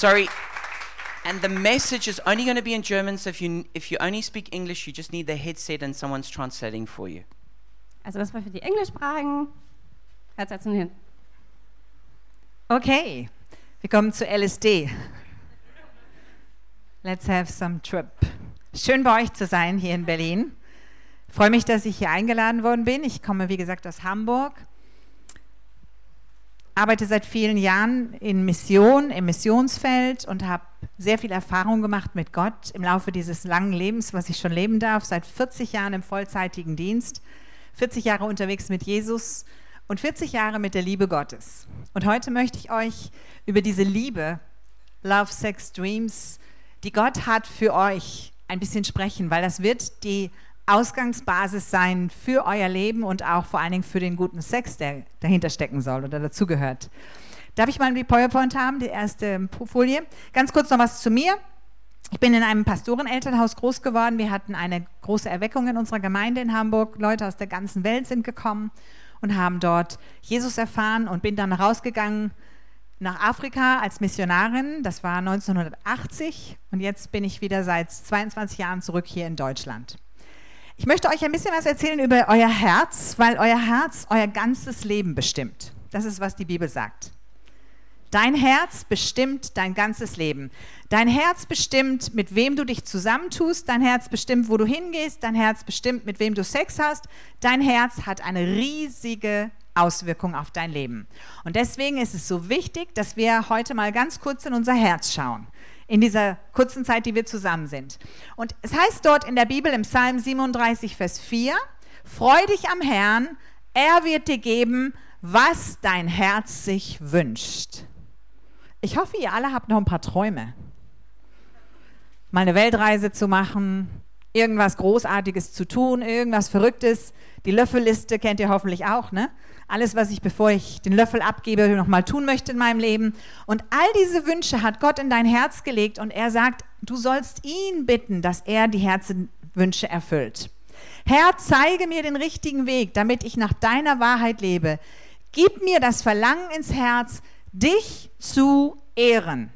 Sorry. And the message is only going to be in German, so if you, if you only speak English, you just need the headset and someone's translating for you. Also das war für die Englischsprachigen. Herzsetzen hin. Okay, wir kommen zu LSD. Let's have some trip. Schön bei euch zu sein hier in Berlin. Ich freue mich, dass ich hier eingeladen worden bin. Ich komme, wie gesagt, aus Hamburg. Arbeite seit vielen Jahren in Mission, im Missionsfeld und habe sehr viel Erfahrung gemacht mit Gott im Laufe dieses langen Lebens, was ich schon leben darf. Seit 40 Jahren im vollzeitigen Dienst, 40 Jahre unterwegs mit Jesus und 40 Jahre mit der Liebe Gottes. Und heute möchte ich euch über diese Liebe, Love, Sex, Dreams, die Gott hat für euch, ein bisschen sprechen, weil das wird die Ausgangsbasis sein für euer Leben und auch vor allen Dingen für den guten Sex, der dahinter stecken soll oder dazugehört. Darf ich mal die PowerPoint haben, die erste Folie? Ganz kurz noch was zu mir. Ich bin in einem Pastorenelternhaus groß geworden. Wir hatten eine große Erweckung in unserer Gemeinde in Hamburg. Leute aus der ganzen Welt sind gekommen und haben dort Jesus erfahren und bin dann rausgegangen nach Afrika als Missionarin. Das war 1980 und jetzt bin ich wieder seit 22 Jahren zurück hier in Deutschland. Ich möchte euch ein bisschen was erzählen über euer Herz, weil euer Herz euer ganzes Leben bestimmt. Das ist, was die Bibel sagt. Dein Herz bestimmt dein ganzes Leben. Dein Herz bestimmt, mit wem du dich zusammentust. Dein Herz bestimmt, wo du hingehst. Dein Herz bestimmt, mit wem du Sex hast. Dein Herz hat eine riesige Auswirkung auf dein Leben. Und deswegen ist es so wichtig, dass wir heute mal ganz kurz in unser Herz schauen. In dieser kurzen Zeit, die wir zusammen sind. Und es heißt dort in der Bibel im Psalm 37, Vers 4, Freu dich am Herrn, er wird dir geben, was dein Herz sich wünscht. Ich hoffe, ihr alle habt noch ein paar Träume. Mal eine Weltreise zu machen, irgendwas Großartiges zu tun, irgendwas Verrücktes. Die Löffelliste kennt ihr hoffentlich auch, ne? Alles, was ich, bevor ich den Löffel abgebe, nochmal tun möchte in meinem Leben. Und all diese Wünsche hat Gott in dein Herz gelegt und er sagt, du sollst ihn bitten, dass er die Herzenswünsche erfüllt. Herr, zeige mir den richtigen Weg, damit ich nach deiner Wahrheit lebe. Gib mir das Verlangen ins Herz, dich zu ehren.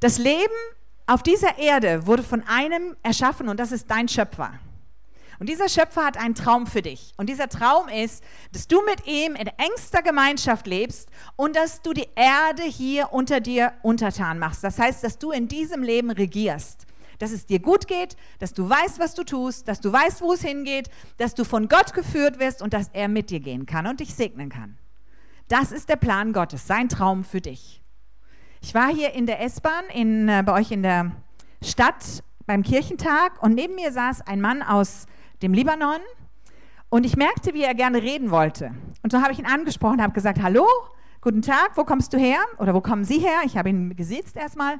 Das Leben auf dieser Erde wurde von einem erschaffen und das ist dein Schöpfer. Und dieser Schöpfer hat einen Traum für dich. Und dieser Traum ist, dass du mit ihm in engster Gemeinschaft lebst und dass du die Erde hier unter dir untertan machst. Das heißt, dass du in diesem Leben regierst. Dass es dir gut geht, dass du weißt, was du tust, dass du weißt, wo es hingeht, dass du von Gott geführt wirst und dass er mit dir gehen kann und dich segnen kann. Das ist der Plan Gottes, sein Traum für dich. Ich war hier in der S-Bahn äh, bei euch in der Stadt beim Kirchentag und neben mir saß ein Mann aus dem Libanon. Und ich merkte, wie er gerne reden wollte. Und so habe ich ihn angesprochen, habe gesagt, hallo, guten Tag, wo kommst du her? Oder wo kommen Sie her? Ich habe ihn gesitzt erstmal.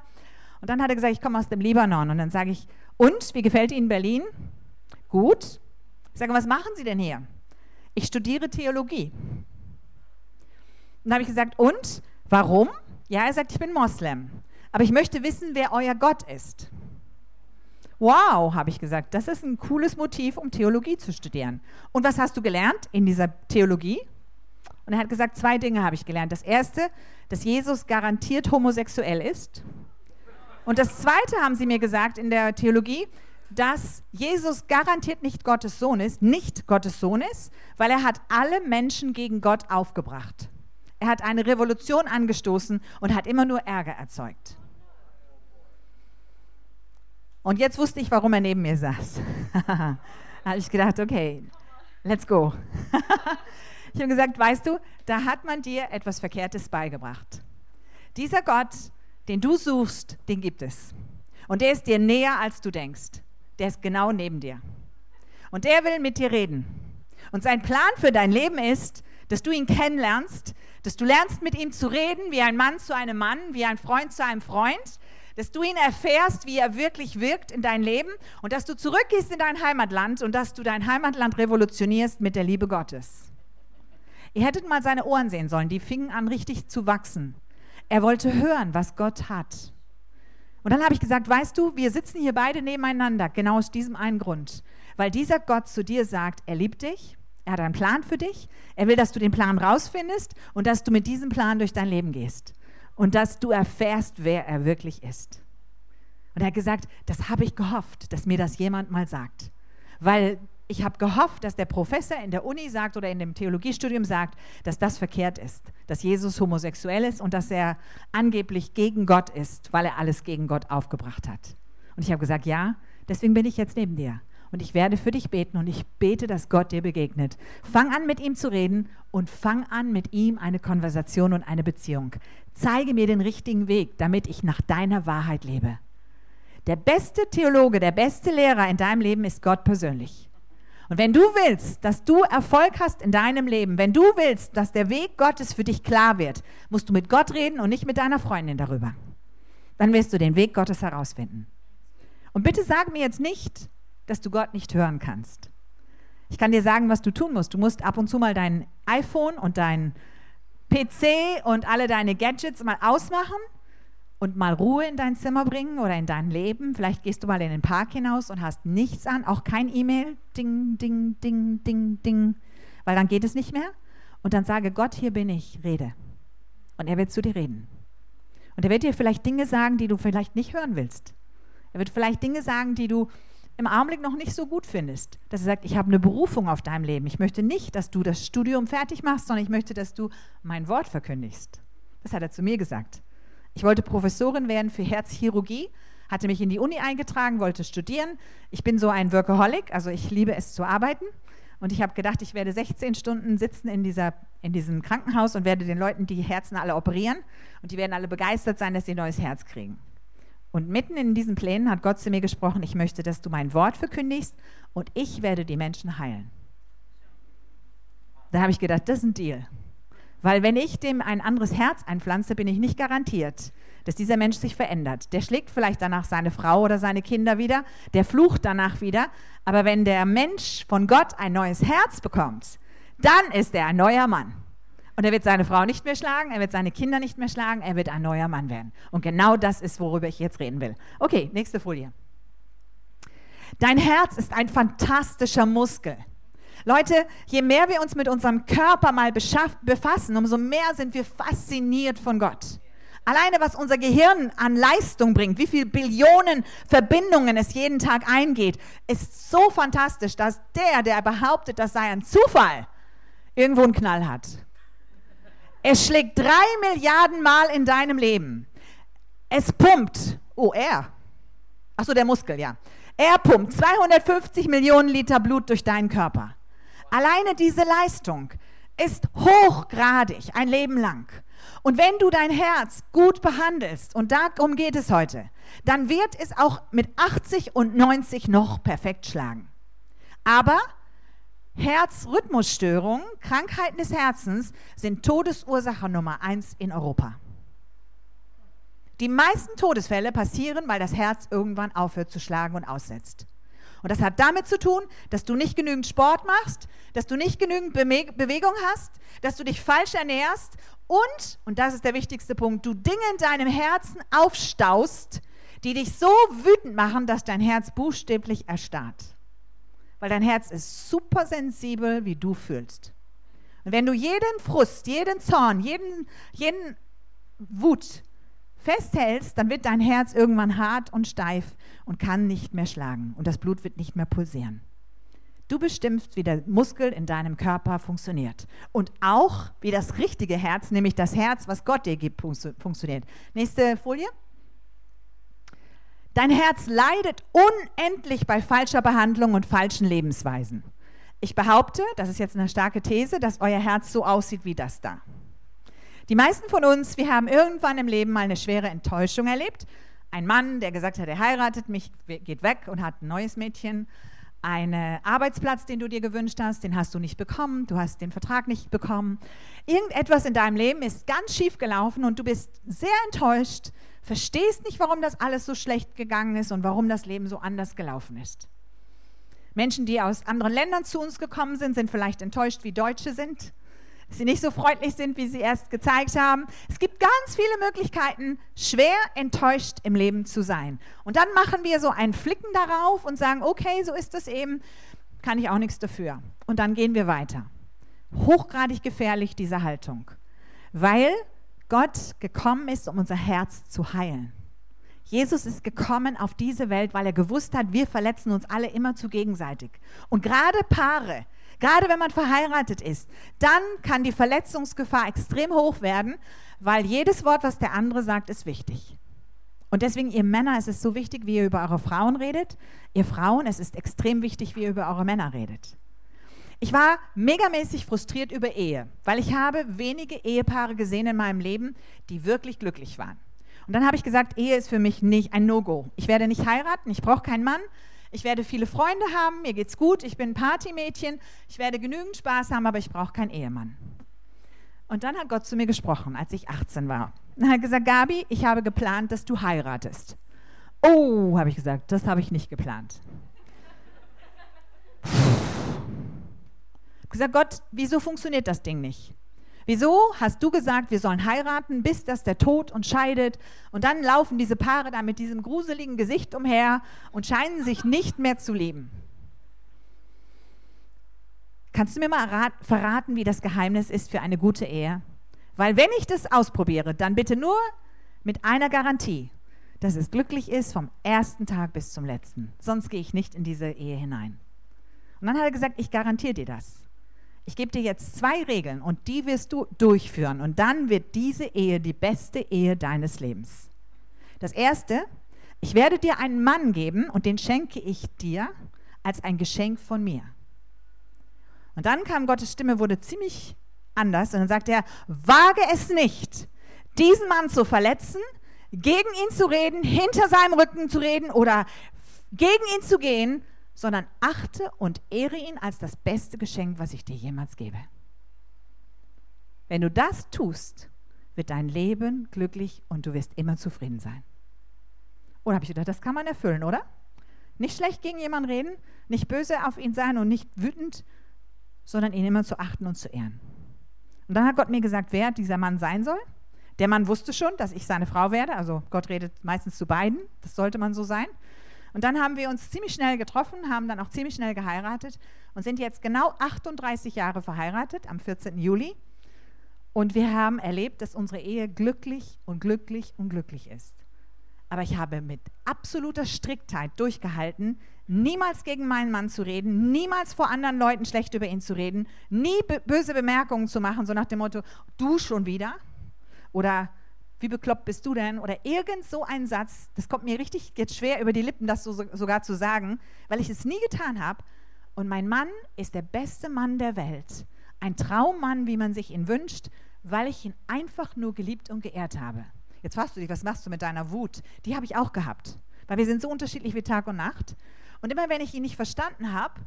Und dann hat er gesagt, ich komme aus dem Libanon. Und dann sage ich, und, wie gefällt Ihnen Berlin? Gut. Ich sage, was machen Sie denn hier? Ich studiere Theologie. Und dann habe ich gesagt, und, warum? Ja, er sagt, ich bin Moslem. Aber ich möchte wissen, wer euer Gott ist. Wow, habe ich gesagt, das ist ein cooles Motiv, um Theologie zu studieren. Und was hast du gelernt in dieser Theologie? Und er hat gesagt, zwei Dinge habe ich gelernt. Das erste, dass Jesus garantiert homosexuell ist. Und das zweite haben sie mir gesagt in der Theologie, dass Jesus garantiert nicht Gottes Sohn ist, nicht Gottes Sohn ist, weil er hat alle Menschen gegen Gott aufgebracht. Er hat eine Revolution angestoßen und hat immer nur Ärger erzeugt. Und jetzt wusste ich, warum er neben mir saß. da habe ich gedacht, okay, let's go. ich habe gesagt, weißt du, da hat man dir etwas Verkehrtes beigebracht. Dieser Gott, den du suchst, den gibt es. Und der ist dir näher, als du denkst. Der ist genau neben dir. Und der will mit dir reden. Und sein Plan für dein Leben ist, dass du ihn kennenlernst, dass du lernst mit ihm zu reden, wie ein Mann zu einem Mann, wie ein Freund zu einem Freund, dass du ihn erfährst, wie er wirklich wirkt in dein Leben und dass du zurückgehst in dein Heimatland und dass du dein Heimatland revolutionierst mit der Liebe Gottes. Ihr hättet mal seine Ohren sehen sollen, die fingen an richtig zu wachsen. Er wollte hören, was Gott hat. Und dann habe ich gesagt, weißt du, wir sitzen hier beide nebeneinander, genau aus diesem einen Grund. Weil dieser Gott zu dir sagt, er liebt dich, er hat einen Plan für dich, er will, dass du den Plan rausfindest und dass du mit diesem Plan durch dein Leben gehst. Und dass du erfährst, wer er wirklich ist. Und er hat gesagt, das habe ich gehofft, dass mir das jemand mal sagt. Weil ich habe gehofft, dass der Professor in der Uni sagt oder in dem Theologiestudium sagt, dass das verkehrt ist, dass Jesus homosexuell ist und dass er angeblich gegen Gott ist, weil er alles gegen Gott aufgebracht hat. Und ich habe gesagt, ja, deswegen bin ich jetzt neben dir. Und ich werde für dich beten und ich bete, dass Gott dir begegnet. Fang an, mit ihm zu reden und fang an, mit ihm eine Konversation und eine Beziehung. Zeige mir den richtigen Weg, damit ich nach deiner Wahrheit lebe. Der beste Theologe, der beste Lehrer in deinem Leben ist Gott persönlich. Und wenn du willst, dass du Erfolg hast in deinem Leben, wenn du willst, dass der Weg Gottes für dich klar wird, musst du mit Gott reden und nicht mit deiner Freundin darüber. Dann wirst du den Weg Gottes herausfinden. Und bitte sag mir jetzt nicht, dass du Gott nicht hören kannst. Ich kann dir sagen, was du tun musst. Du musst ab und zu mal dein iPhone und dein PC und alle deine Gadgets mal ausmachen und mal Ruhe in dein Zimmer bringen oder in dein Leben. Vielleicht gehst du mal in den Park hinaus und hast nichts an, auch kein E-Mail, ding, ding, ding, ding, ding, weil dann geht es nicht mehr. Und dann sage Gott, hier bin ich, rede. Und er wird zu dir reden. Und er wird dir vielleicht Dinge sagen, die du vielleicht nicht hören willst. Er wird vielleicht Dinge sagen, die du im Augenblick noch nicht so gut findest. Dass er sagt, ich habe eine Berufung auf deinem Leben. Ich möchte nicht, dass du das Studium fertig machst, sondern ich möchte, dass du mein Wort verkündigst. Das hat er zu mir gesagt. Ich wollte Professorin werden für Herzchirurgie, hatte mich in die Uni eingetragen, wollte studieren. Ich bin so ein Workaholic, also ich liebe es zu arbeiten. Und ich habe gedacht, ich werde 16 Stunden sitzen in, dieser, in diesem Krankenhaus und werde den Leuten die Herzen alle operieren. Und die werden alle begeistert sein, dass sie ein neues Herz kriegen. Und mitten in diesen Plänen hat Gott zu mir gesprochen, ich möchte, dass du mein Wort verkündigst und ich werde die Menschen heilen. Da habe ich gedacht, das ist ein Deal. Weil wenn ich dem ein anderes Herz einpflanze, bin ich nicht garantiert, dass dieser Mensch sich verändert. Der schlägt vielleicht danach seine Frau oder seine Kinder wieder, der flucht danach wieder. Aber wenn der Mensch von Gott ein neues Herz bekommt, dann ist er ein neuer Mann. Und er wird seine Frau nicht mehr schlagen, er wird seine Kinder nicht mehr schlagen, er wird ein neuer Mann werden. Und genau das ist, worüber ich jetzt reden will. Okay, nächste Folie. Dein Herz ist ein fantastischer Muskel. Leute, je mehr wir uns mit unserem Körper mal befassen, umso mehr sind wir fasziniert von Gott. Alleine was unser Gehirn an Leistung bringt, wie viele Billionen Verbindungen es jeden Tag eingeht, ist so fantastisch, dass der, der behauptet, das sei ein Zufall, irgendwo einen Knall hat. Es schlägt drei Milliarden Mal in deinem Leben. Es pumpt. Oh, er. Achso, der Muskel, ja. Er pumpt 250 Millionen Liter Blut durch deinen Körper. Alleine diese Leistung ist hochgradig ein Leben lang. Und wenn du dein Herz gut behandelst, und darum geht es heute, dann wird es auch mit 80 und 90 noch perfekt schlagen. Aber Herzrhythmusstörungen, Krankheiten des Herzens sind Todesursache Nummer eins in Europa. Die meisten Todesfälle passieren, weil das Herz irgendwann aufhört zu schlagen und aussetzt. Und das hat damit zu tun, dass du nicht genügend Sport machst, dass du nicht genügend Be Bewegung hast, dass du dich falsch ernährst und, und das ist der wichtigste Punkt, du Dinge in deinem Herzen aufstaust, die dich so wütend machen, dass dein Herz buchstäblich erstarrt. Weil dein Herz ist super sensibel, wie du fühlst. Und wenn du jeden Frust, jeden Zorn, jeden, jeden Wut festhältst, dann wird dein Herz irgendwann hart und steif und kann nicht mehr schlagen und das Blut wird nicht mehr pulsieren. Du bestimmst, wie der Muskel in deinem Körper funktioniert und auch, wie das richtige Herz, nämlich das Herz, was Gott dir gibt, funktioniert. Nächste Folie. Dein Herz leidet unendlich bei falscher Behandlung und falschen Lebensweisen. Ich behaupte, das ist jetzt eine starke These, dass euer Herz so aussieht wie das da. Die meisten von uns, wir haben irgendwann im Leben mal eine schwere Enttäuschung erlebt. Ein Mann, der gesagt hat, er heiratet mich, geht weg und hat ein neues Mädchen. Ein Arbeitsplatz, den du dir gewünscht hast, den hast du nicht bekommen. Du hast den Vertrag nicht bekommen. Irgendetwas in deinem Leben ist ganz schief gelaufen und du bist sehr enttäuscht, verstehst nicht, warum das alles so schlecht gegangen ist und warum das Leben so anders gelaufen ist. Menschen, die aus anderen Ländern zu uns gekommen sind, sind vielleicht enttäuscht, wie Deutsche sind dass sie nicht so freundlich sind, wie sie erst gezeigt haben. Es gibt ganz viele Möglichkeiten, schwer enttäuscht im Leben zu sein. Und dann machen wir so einen Flicken darauf und sagen, okay, so ist es eben, kann ich auch nichts dafür. Und dann gehen wir weiter. Hochgradig gefährlich diese Haltung, weil Gott gekommen ist, um unser Herz zu heilen. Jesus ist gekommen auf diese Welt, weil er gewusst hat, wir verletzen uns alle immer zu gegenseitig. Und gerade Paare, gerade wenn man verheiratet ist, dann kann die Verletzungsgefahr extrem hoch werden, weil jedes Wort, was der andere sagt, ist wichtig. Und deswegen, ihr Männer, es ist so wichtig, wie ihr über eure Frauen redet. Ihr Frauen, es ist extrem wichtig, wie ihr über eure Männer redet. Ich war megamäßig frustriert über Ehe, weil ich habe wenige Ehepaare gesehen in meinem Leben, die wirklich glücklich waren. Und dann habe ich gesagt, Ehe ist für mich nicht ein No-Go. Ich werde nicht heiraten, ich brauche keinen Mann. Ich werde viele Freunde haben, mir geht's gut, ich bin Partymädchen, ich werde genügend Spaß haben, aber ich brauche keinen Ehemann. Und dann hat Gott zu mir gesprochen, als ich 18 war. Und hat gesagt, Gabi, ich habe geplant, dass du heiratest. Oh, habe ich gesagt, das habe ich nicht geplant. Gesagt, Gott, wieso funktioniert das Ding nicht? Wieso hast du gesagt, wir sollen heiraten, bis das der Tod uns scheidet? Und dann laufen diese Paare da mit diesem gruseligen Gesicht umher und scheinen sich nicht mehr zu lieben. Kannst du mir mal verraten, wie das Geheimnis ist für eine gute Ehe? Weil wenn ich das ausprobiere, dann bitte nur mit einer Garantie, dass es glücklich ist vom ersten Tag bis zum letzten. Sonst gehe ich nicht in diese Ehe hinein. Und dann hat er gesagt, ich garantiere dir das ich gebe dir jetzt zwei Regeln und die wirst du durchführen und dann wird diese Ehe die beste Ehe deines Lebens. Das erste, ich werde dir einen Mann geben und den schenke ich dir als ein Geschenk von mir. Und dann kam Gottes Stimme, wurde ziemlich anders und dann sagte er, wage es nicht, diesen Mann zu verletzen, gegen ihn zu reden, hinter seinem Rücken zu reden oder gegen ihn zu gehen, sondern achte und ehre ihn als das beste Geschenk, was ich dir jemals gebe. Wenn du das tust, wird dein Leben glücklich und du wirst immer zufrieden sein. Oder habe ich gedacht, das kann man erfüllen, oder? Nicht schlecht gegen jemanden reden, nicht böse auf ihn sein und nicht wütend, sondern ihn immer zu achten und zu ehren. Und dann hat Gott mir gesagt, wer dieser Mann sein soll. Der Mann wusste schon, dass ich seine Frau werde. Also Gott redet meistens zu beiden. Das sollte man so sein. Und dann haben wir uns ziemlich schnell getroffen, haben dann auch ziemlich schnell geheiratet und sind jetzt genau 38 Jahre verheiratet am 14. Juli. Und wir haben erlebt, dass unsere Ehe glücklich und glücklich und glücklich ist. Aber ich habe mit absoluter Striktheit durchgehalten, niemals gegen meinen Mann zu reden, niemals vor anderen Leuten schlecht über ihn zu reden, nie böse Bemerkungen zu machen, so nach dem Motto, du schon wieder oder wie bekloppt bist du denn? Oder irgend so ein Satz, das kommt mir richtig jetzt schwer über die Lippen, das so, sogar zu sagen, weil ich es nie getan habe. Und mein Mann ist der beste Mann der Welt. Ein Traummann, wie man sich ihn wünscht, weil ich ihn einfach nur geliebt und geehrt habe. Jetzt fragst du dich, was machst du mit deiner Wut? Die habe ich auch gehabt, weil wir sind so unterschiedlich wie Tag und Nacht. Und immer wenn ich ihn nicht verstanden habe,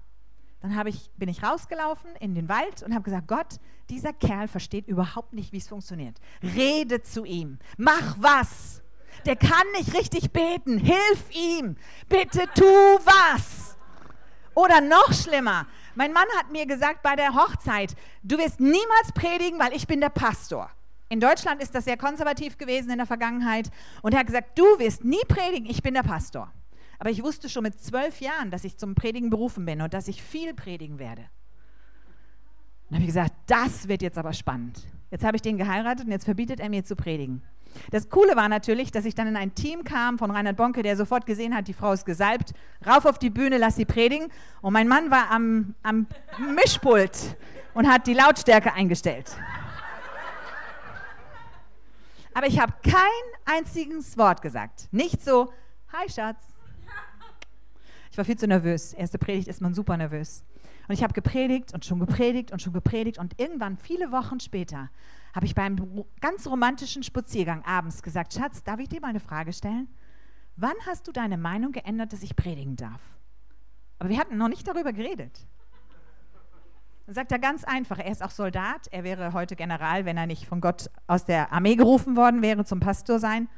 dann ich, bin ich rausgelaufen in den Wald und habe gesagt, Gott, dieser Kerl versteht überhaupt nicht, wie es funktioniert. Rede zu ihm, mach was. Der kann nicht richtig beten, hilf ihm, bitte tu was. Oder noch schlimmer, mein Mann hat mir gesagt bei der Hochzeit, du wirst niemals predigen, weil ich bin der Pastor. In Deutschland ist das sehr konservativ gewesen in der Vergangenheit. Und er hat gesagt, du wirst nie predigen, ich bin der Pastor. Aber ich wusste schon mit zwölf Jahren, dass ich zum Predigen berufen bin und dass ich viel predigen werde. Dann habe ich gesagt, das wird jetzt aber spannend. Jetzt habe ich den geheiratet und jetzt verbietet er mir zu predigen. Das Coole war natürlich, dass ich dann in ein Team kam von Reinhard Bonke, der sofort gesehen hat, die Frau ist gesalbt, rauf auf die Bühne, lass sie predigen. Und mein Mann war am, am Mischpult und hat die Lautstärke eingestellt. Aber ich habe kein einziges Wort gesagt. Nicht so, hi Schatz, ich war viel zu nervös. Erste Predigt ist man super nervös. Und ich habe gepredigt und schon gepredigt und schon gepredigt. Und irgendwann, viele Wochen später, habe ich beim ganz romantischen Spaziergang abends gesagt, Schatz, darf ich dir mal eine Frage stellen? Wann hast du deine Meinung geändert, dass ich predigen darf? Aber wir hatten noch nicht darüber geredet. Dann sagt er ganz einfach, er ist auch Soldat, er wäre heute General, wenn er nicht von Gott aus der Armee gerufen worden wäre zum Pastor sein.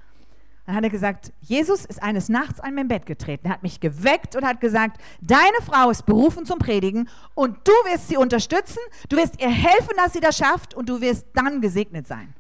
Dann hat er gesagt, Jesus ist eines Nachts an mein Bett getreten. Er hat mich geweckt und hat gesagt, deine Frau ist berufen zum Predigen und du wirst sie unterstützen, du wirst ihr helfen, dass sie das schafft und du wirst dann gesegnet sein.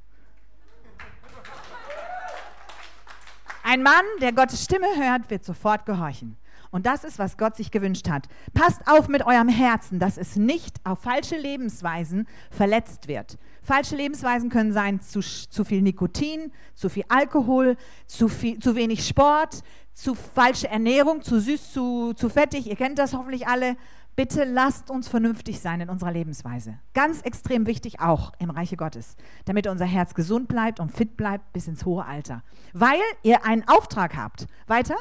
Ein Mann, der Gottes Stimme hört, wird sofort gehorchen. Und das ist, was Gott sich gewünscht hat. Passt auf mit eurem Herzen, dass es nicht auf falsche Lebensweisen verletzt wird. Falsche Lebensweisen können sein zu, zu viel Nikotin, zu viel Alkohol, zu, viel, zu wenig Sport, zu falsche Ernährung, zu süß, zu, zu fettig. Ihr kennt das hoffentlich alle. Bitte lasst uns vernünftig sein in unserer Lebensweise. Ganz extrem wichtig auch im Reiche Gottes, damit unser Herz gesund bleibt und fit bleibt bis ins hohe Alter. Weil ihr einen Auftrag habt. Weiter?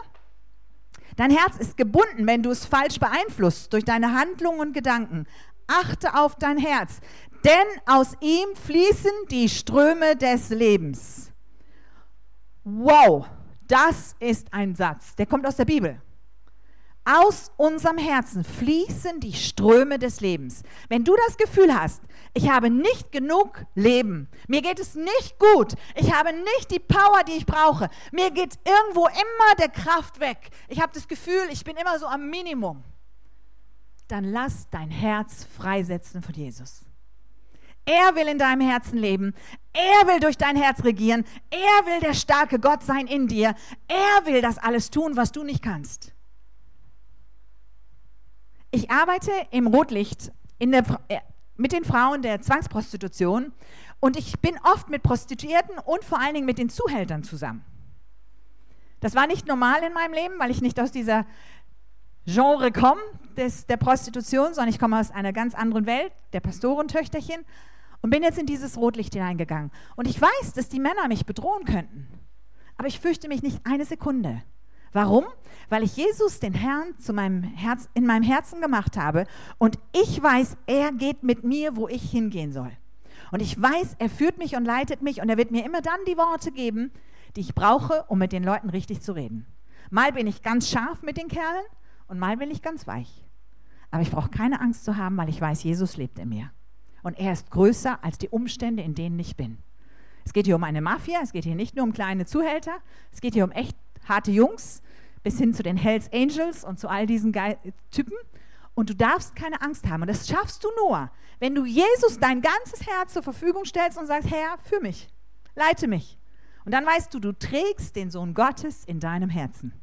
Dein Herz ist gebunden, wenn du es falsch beeinflusst durch deine Handlungen und Gedanken. Achte auf dein Herz, denn aus ihm fließen die Ströme des Lebens. Wow, das ist ein Satz, der kommt aus der Bibel. Aus unserem Herzen fließen die Ströme des Lebens. Wenn du das Gefühl hast, ich habe nicht genug Leben, mir geht es nicht gut, ich habe nicht die Power, die ich brauche, mir geht irgendwo immer der Kraft weg, ich habe das Gefühl, ich bin immer so am Minimum, dann lass dein Herz freisetzen von Jesus. Er will in deinem Herzen leben. Er will durch dein Herz regieren. Er will der starke Gott sein in dir. Er will das alles tun, was du nicht kannst. Ich arbeite im Rotlicht der, äh, mit den Frauen der Zwangsprostitution und ich bin oft mit Prostituierten und vor allen Dingen mit den Zuhältern zusammen. Das war nicht normal in meinem Leben, weil ich nicht aus dieser Genre komme, der Prostitution, sondern ich komme aus einer ganz anderen Welt, der Pastorentöchterchen, und bin jetzt in dieses Rotlicht hineingegangen. Und ich weiß, dass die Männer mich bedrohen könnten, aber ich fürchte mich nicht eine Sekunde. Warum? Weil ich Jesus, den Herrn, zu meinem Herz, in meinem Herzen gemacht habe und ich weiß, er geht mit mir, wo ich hingehen soll. Und ich weiß, er führt mich und leitet mich und er wird mir immer dann die Worte geben, die ich brauche, um mit den Leuten richtig zu reden. Mal bin ich ganz scharf mit den Kerlen und mal bin ich ganz weich. Aber ich brauche keine Angst zu haben, weil ich weiß, Jesus lebt in mir. Und er ist größer als die Umstände, in denen ich bin. Es geht hier um eine Mafia, es geht hier nicht nur um kleine Zuhälter, es geht hier um echt harte Jungs, bis hin zu den Hells Angels und zu all diesen Ge Typen. Und du darfst keine Angst haben. Und das schaffst du nur, wenn du Jesus dein ganzes Herz zur Verfügung stellst und sagst, Herr, für mich, leite mich. Und dann weißt du, du trägst den Sohn Gottes in deinem Herzen.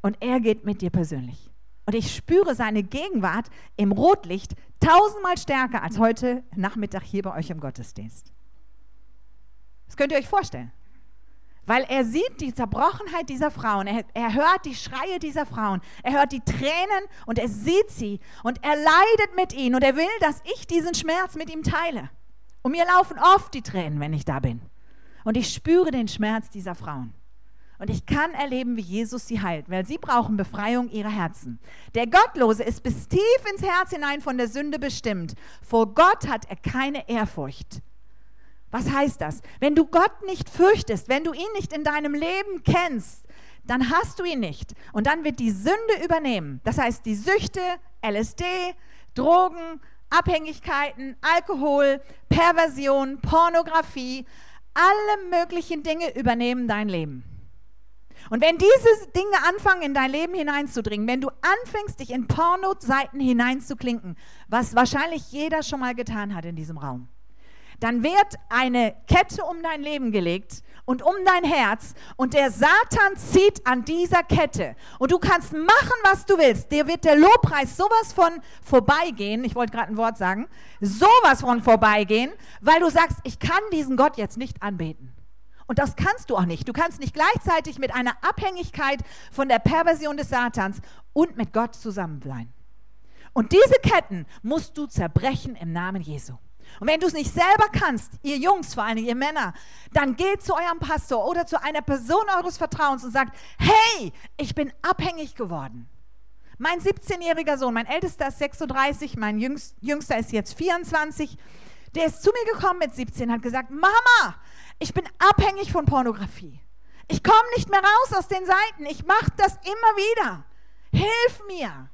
Und er geht mit dir persönlich. Und ich spüre seine Gegenwart im Rotlicht tausendmal stärker als heute Nachmittag hier bei euch im Gottesdienst. Das könnt ihr euch vorstellen. Weil er sieht die Zerbrochenheit dieser Frauen, er, er, hört die Schreie dieser Frauen, er hört die Tränen und er sieht sie und er leidet mit ihnen und er will, dass ich diesen Schmerz mit ihm teile. Und mir laufen oft die Tränen, wenn ich da bin. Und ich spüre den Schmerz dieser Frauen. Und ich kann erleben, wie Jesus sie heilt, weil sie brauchen Befreiung ihrer Herzen. Der Gottlose ist bis tief ins Herz hinein von der Sünde bestimmt. Vor Gott hat er keine Ehrfurcht. Was heißt das? Wenn du Gott nicht fürchtest, wenn du ihn nicht in deinem Leben kennst, dann hast du ihn nicht. Und dann wird die Sünde übernehmen. Das heißt, die Süchte, LSD, Drogen, Abhängigkeiten, Alkohol, Perversion, Pornografie, alle möglichen Dinge übernehmen dein Leben. Und wenn diese Dinge anfangen, in dein Leben hineinzudringen, wenn du anfängst, dich in Pornoseiten hineinzuklinken, was wahrscheinlich jeder schon mal getan hat in diesem Raum, dann wird eine Kette um dein Leben gelegt und um dein Herz und der Satan zieht an dieser Kette und du kannst machen, was du willst. Dir wird der Lobpreis sowas von vorbeigehen, ich wollte gerade ein Wort sagen, sowas von vorbeigehen, weil du sagst, ich kann diesen Gott jetzt nicht anbeten. Und das kannst du auch nicht. Du kannst nicht gleichzeitig mit einer Abhängigkeit von der Perversion des Satans und mit Gott zusammen bleiben. Und diese Ketten musst du zerbrechen im Namen Jesu. Und wenn du es nicht selber kannst, ihr Jungs, vor allem ihr Männer, dann geht zu eurem Pastor oder zu einer Person eures Vertrauens und sagt, hey, ich bin abhängig geworden. Mein 17-jähriger Sohn, mein ältester ist 36, mein jüngster ist jetzt 24, der ist zu mir gekommen mit 17 und hat gesagt, Mama, ich bin abhängig von Pornografie. Ich komme nicht mehr raus aus den Seiten. Ich mache das immer wieder. Hilf mir.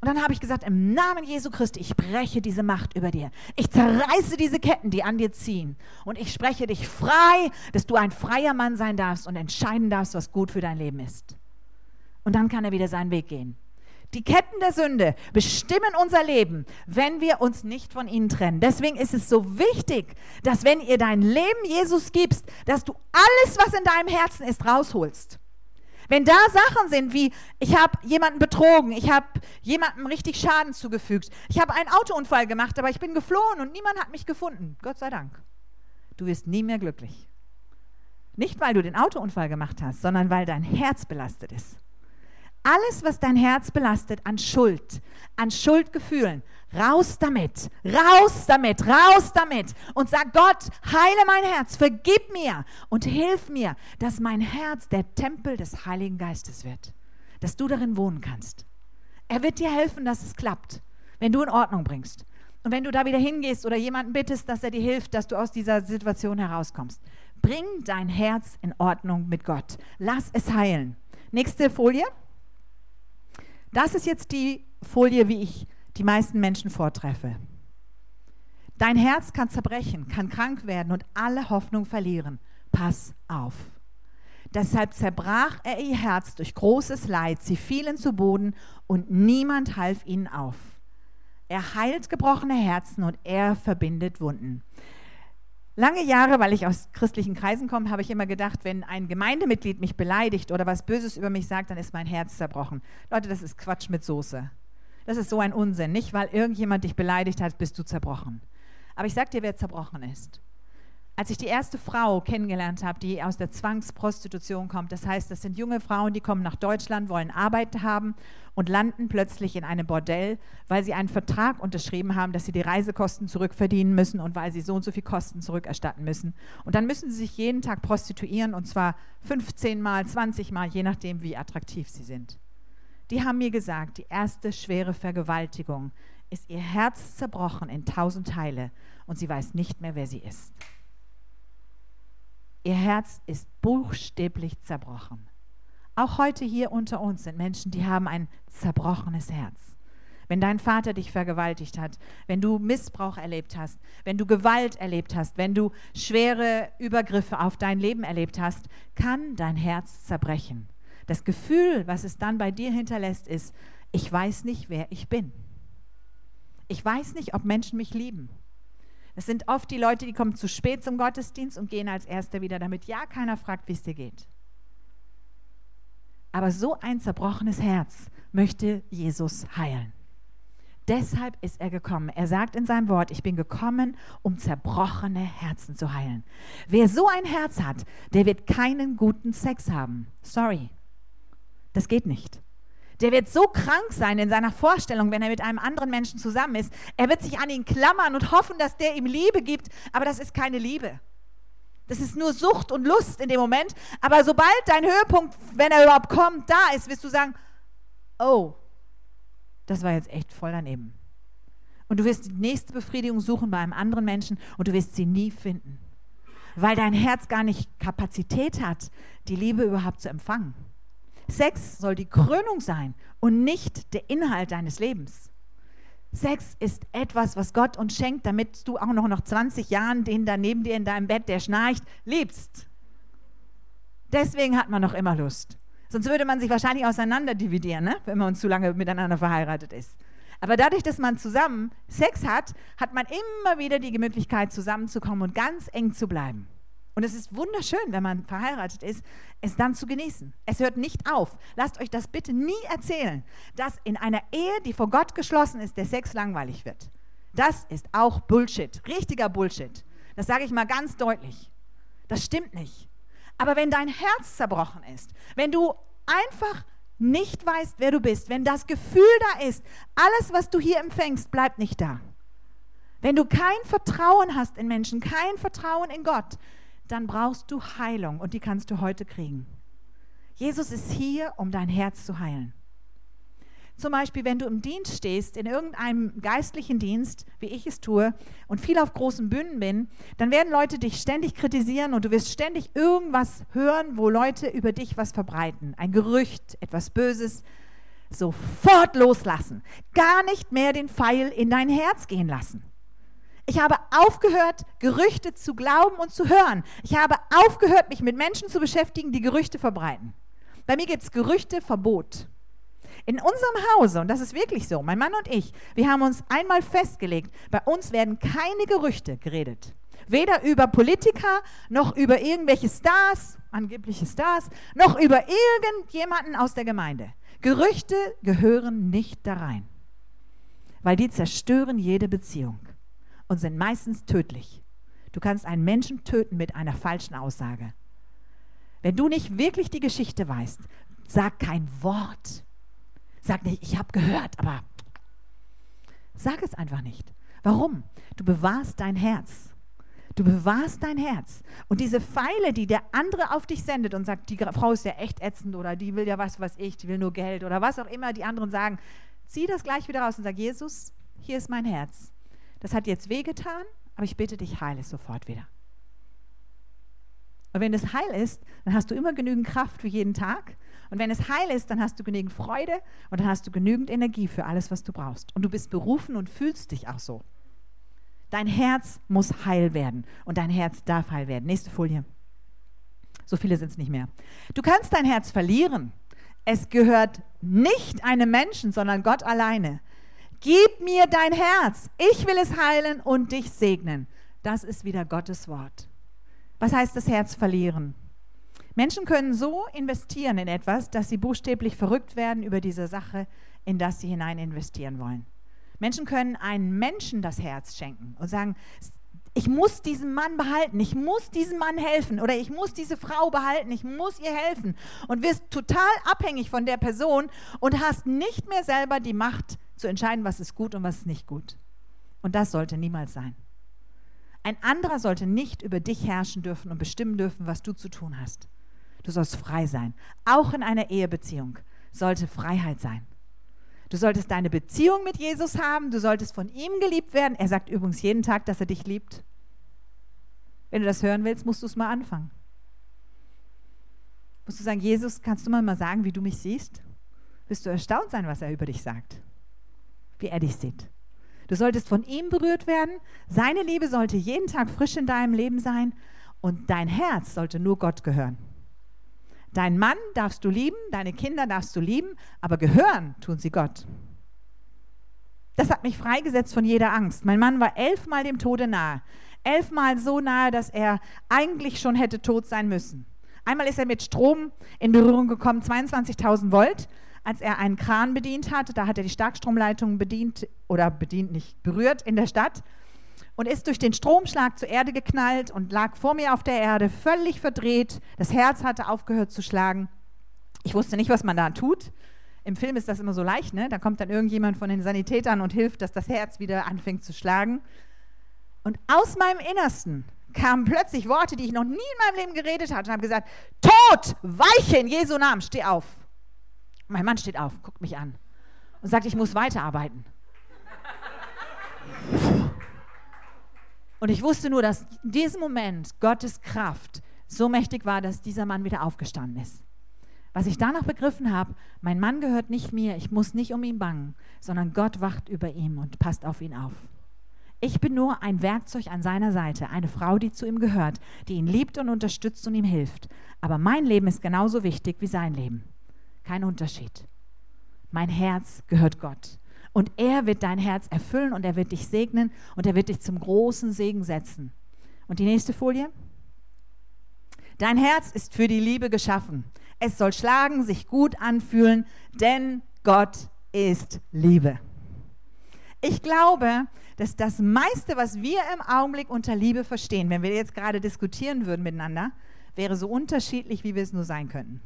Und dann habe ich gesagt, im Namen Jesu Christi, ich breche diese Macht über dir. Ich zerreiße diese Ketten, die an dir ziehen. Und ich spreche dich frei, dass du ein freier Mann sein darfst und entscheiden darfst, was gut für dein Leben ist. Und dann kann er wieder seinen Weg gehen. Die Ketten der Sünde bestimmen unser Leben, wenn wir uns nicht von ihnen trennen. Deswegen ist es so wichtig, dass wenn ihr dein Leben Jesus gibst, dass du alles, was in deinem Herzen ist, rausholst. Wenn da Sachen sind wie, ich habe jemanden betrogen, ich habe jemandem richtig Schaden zugefügt, ich habe einen Autounfall gemacht, aber ich bin geflohen und niemand hat mich gefunden, Gott sei Dank. Du wirst nie mehr glücklich. Nicht, weil du den Autounfall gemacht hast, sondern weil dein Herz belastet ist. Alles, was dein Herz belastet an Schuld, an Schuldgefühlen, raus damit, raus damit, raus damit und sag Gott, heile mein Herz, vergib mir und hilf mir, dass mein Herz der Tempel des Heiligen Geistes wird, dass du darin wohnen kannst. Er wird dir helfen, dass es klappt, wenn du in Ordnung bringst. Und wenn du da wieder hingehst oder jemanden bittest, dass er dir hilft, dass du aus dieser Situation herauskommst. Bring dein Herz in Ordnung mit Gott. Lass es heilen. Nächste Folie. Das ist jetzt die Folie, wie ich die meisten Menschen vortreffe. Dein Herz kann zerbrechen, kann krank werden und alle Hoffnung verlieren. Pass auf. Deshalb zerbrach er ihr Herz durch großes Leid. Sie fielen zu Boden und niemand half ihnen auf. Er heilt gebrochene Herzen und er verbindet Wunden. Lange Jahre, weil ich aus christlichen Kreisen komme, habe ich immer gedacht, wenn ein Gemeindemitglied mich beleidigt oder was Böses über mich sagt, dann ist mein Herz zerbrochen. Leute, das ist Quatsch mit Soße. Das ist so ein Unsinn. Nicht, weil irgendjemand dich beleidigt hat, bist du zerbrochen. Aber ich sage dir, wer zerbrochen ist als ich die erste Frau kennengelernt habe, die aus der Zwangsprostitution kommt, das heißt, das sind junge Frauen, die kommen nach Deutschland, wollen Arbeit haben und landen plötzlich in einem Bordell, weil sie einen Vertrag unterschrieben haben, dass sie die Reisekosten zurückverdienen müssen und weil sie so und so viel Kosten zurückerstatten müssen. Und dann müssen sie sich jeden Tag prostituieren und zwar 15 Mal, 20 Mal, je nachdem, wie attraktiv sie sind. Die haben mir gesagt, die erste schwere Vergewaltigung ist ihr Herz zerbrochen in tausend Teile und sie weiß nicht mehr, wer sie ist. Ihr Herz ist buchstäblich zerbrochen. Auch heute hier unter uns sind Menschen, die haben ein zerbrochenes Herz. Wenn dein Vater dich vergewaltigt hat, wenn du Missbrauch erlebt hast, wenn du Gewalt erlebt hast, wenn du schwere Übergriffe auf dein Leben erlebt hast, kann dein Herz zerbrechen. Das Gefühl, was es dann bei dir hinterlässt, ist, ich weiß nicht, wer ich bin. Ich weiß nicht, ob Menschen mich lieben. Es sind oft die Leute, die kommen zu spät zum Gottesdienst und gehen als Erster wieder, damit ja keiner fragt, wie es dir geht. Aber so ein zerbrochenes Herz möchte Jesus heilen. Deshalb ist er gekommen. Er sagt in seinem Wort, ich bin gekommen, um zerbrochene Herzen zu heilen. Wer so ein Herz hat, der wird keinen guten Sex haben. Sorry. Das geht nicht. Der wird so krank sein in seiner Vorstellung, wenn er mit einem anderen Menschen zusammen ist. Er wird sich an ihn klammern und hoffen, dass der ihm Liebe gibt, aber das ist keine Liebe. Das ist nur Sucht und Lust in dem Moment. Aber sobald dein Höhepunkt, wenn er überhaupt kommt, da ist, wirst du sagen, oh, das war jetzt echt voll daneben. Und du wirst die nächste Befriedigung suchen bei einem anderen Menschen und du wirst sie nie finden. Weil dein Herz gar nicht Kapazität hat, die Liebe überhaupt zu empfangen. Sex soll die Krönung sein und nicht der Inhalt deines Lebens. Sex ist etwas, was Gott uns schenkt, damit du auch noch nach 20 Jahren den da neben dir in deinem Bett, der schnarcht, liebst. Deswegen hat man noch immer Lust. Sonst würde man sich wahrscheinlich auseinander dividieren, ne? wenn man zu lange miteinander verheiratet ist. Aber dadurch, dass man zusammen Sex hat, hat man immer wieder die Möglichkeit, zusammenzukommen und ganz eng zu bleiben. Und es ist wunderschön, wenn man verheiratet ist, es dann zu genießen. Es hört nicht auf. Lasst euch das bitte nie erzählen, dass in einer Ehe, die vor Gott geschlossen ist, der Sex langweilig wird. Das ist auch Bullshit, richtiger Bullshit. Das sage ich mal ganz deutlich. Das stimmt nicht. Aber wenn dein Herz zerbrochen ist, wenn du einfach nicht weißt, wer du bist, wenn das Gefühl da ist, alles, was du hier empfängst, bleibt nicht da. Wenn du kein Vertrauen hast in Menschen, kein Vertrauen in Gott, dann brauchst du Heilung und die kannst du heute kriegen. Jesus ist hier, um dein Herz zu heilen. Zum Beispiel, wenn du im Dienst stehst, in irgendeinem geistlichen Dienst, wie ich es tue, und viel auf großen Bühnen bin, dann werden Leute dich ständig kritisieren und du wirst ständig irgendwas hören, wo Leute über dich was verbreiten. Ein Gerücht, etwas Böses. Sofort loslassen. Gar nicht mehr den Pfeil in dein Herz gehen lassen. Ich habe aufgehört, Gerüchte zu glauben und zu hören. Ich habe aufgehört, mich mit Menschen zu beschäftigen, die Gerüchte verbreiten. Bei mir gibt es Gerüchteverbot. In unserem Hause, und das ist wirklich so, mein Mann und ich, wir haben uns einmal festgelegt, bei uns werden keine Gerüchte geredet. Weder über Politiker, noch über irgendwelche Stars, angebliche Stars, noch über irgendjemanden aus der Gemeinde. Gerüchte gehören nicht da rein, weil die zerstören jede Beziehung und sind meistens tödlich. Du kannst einen Menschen töten mit einer falschen Aussage. Wenn du nicht wirklich die Geschichte weißt, sag kein Wort. Sag nicht, ich habe gehört, aber sag es einfach nicht. Warum? Du bewahrst dein Herz. Du bewahrst dein Herz. Und diese Pfeile, die der andere auf dich sendet und sagt, die Frau ist ja echt ätzend oder die will ja was, was ich, die will nur Geld oder was auch immer die anderen sagen, zieh das gleich wieder raus und sag, Jesus, hier ist mein Herz. Das hat jetzt wehgetan, aber ich bitte dich, heile es sofort wieder. Und wenn es heil ist, dann hast du immer genügend Kraft für jeden Tag. Und wenn es heil ist, dann hast du genügend Freude und dann hast du genügend Energie für alles, was du brauchst. Und du bist berufen und fühlst dich auch so. Dein Herz muss heil werden und dein Herz darf heil werden. Nächste Folie. So viele sind es nicht mehr. Du kannst dein Herz verlieren. Es gehört nicht einem Menschen, sondern Gott alleine. Gib mir dein Herz. Ich will es heilen und dich segnen. Das ist wieder Gottes Wort. Was heißt das Herz verlieren? Menschen können so investieren in etwas, dass sie buchstäblich verrückt werden über diese Sache, in das sie hinein investieren wollen. Menschen können einem Menschen das Herz schenken und sagen, ich muss diesen Mann behalten, ich muss diesem Mann helfen oder ich muss diese Frau behalten, ich muss ihr helfen und wirst total abhängig von der Person und hast nicht mehr selber die Macht zu entscheiden, was ist gut und was ist nicht gut. Und das sollte niemals sein. Ein anderer sollte nicht über dich herrschen dürfen und bestimmen dürfen, was du zu tun hast. Du sollst frei sein. Auch in einer Ehebeziehung sollte Freiheit sein. Du solltest deine Beziehung mit Jesus haben, du solltest von ihm geliebt werden. Er sagt übrigens jeden Tag, dass er dich liebt. Wenn du das hören willst, musst du es mal anfangen. Musst du sagen, Jesus, kannst du mal, mal sagen, wie du mich siehst? Wirst du erstaunt sein, was er über dich sagt, wie er dich sieht. Du solltest von ihm berührt werden. Seine Liebe sollte jeden Tag frisch in deinem Leben sein und dein Herz sollte nur Gott gehören. Dein Mann darfst du lieben, deine Kinder darfst du lieben, aber gehören tun sie Gott. Das hat mich freigesetzt von jeder Angst. Mein Mann war elfmal dem Tode nahe. Elfmal so nahe, dass er eigentlich schon hätte tot sein müssen. Einmal ist er mit Strom in Berührung gekommen, 22.000 Volt, als er einen Kran bedient hat. Da hat er die Starkstromleitung bedient oder bedient nicht berührt in der Stadt und ist durch den Stromschlag zur Erde geknallt und lag vor mir auf der Erde, völlig verdreht. Das Herz hatte aufgehört zu schlagen. Ich wusste nicht, was man da tut. Im Film ist das immer so leicht, ne? Da kommt dann irgendjemand von den Sanitätern und hilft, dass das Herz wieder anfängt zu schlagen. Und aus meinem Innersten kamen plötzlich Worte, die ich noch nie in meinem Leben geredet hatte und habe gesagt, Tod, weiche in Jesu Namen, steh auf. Mein Mann steht auf, guckt mich an und sagt, ich muss weiterarbeiten. Und ich wusste nur, dass in diesem Moment Gottes Kraft so mächtig war, dass dieser Mann wieder aufgestanden ist. Was ich danach begriffen habe, mein Mann gehört nicht mir, ich muss nicht um ihn bangen, sondern Gott wacht über ihm und passt auf ihn auf. Ich bin nur ein Werkzeug an seiner Seite, eine Frau, die zu ihm gehört, die ihn liebt und unterstützt und ihm hilft. Aber mein Leben ist genauso wichtig wie sein Leben. Kein Unterschied. Mein Herz gehört Gott. Und er wird dein Herz erfüllen und er wird dich segnen und er wird dich zum großen Segen setzen. Und die nächste Folie. Dein Herz ist für die Liebe geschaffen. Es soll schlagen, sich gut anfühlen, denn Gott ist Liebe. Ich glaube, dass das meiste, was wir im Augenblick unter Liebe verstehen, wenn wir jetzt gerade diskutieren würden miteinander, wäre so unterschiedlich, wie wir es nur sein könnten.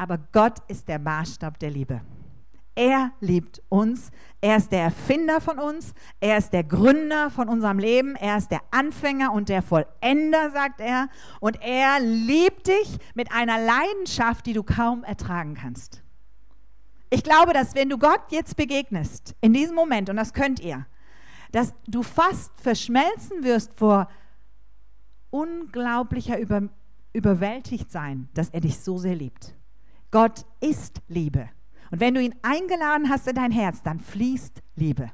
Aber Gott ist der Maßstab der Liebe. Er liebt uns. Er ist der Erfinder von uns. Er ist der Gründer von unserem Leben. Er ist der Anfänger und der Vollender, sagt er. Und er liebt dich mit einer Leidenschaft, die du kaum ertragen kannst. Ich glaube, dass wenn du Gott jetzt begegnest, in diesem Moment, und das könnt ihr, dass du fast verschmelzen wirst vor unglaublicher Über überwältigt sein, dass er dich so sehr liebt. Gott ist Liebe. Und wenn du ihn eingeladen hast in dein Herz, dann fließt Liebe.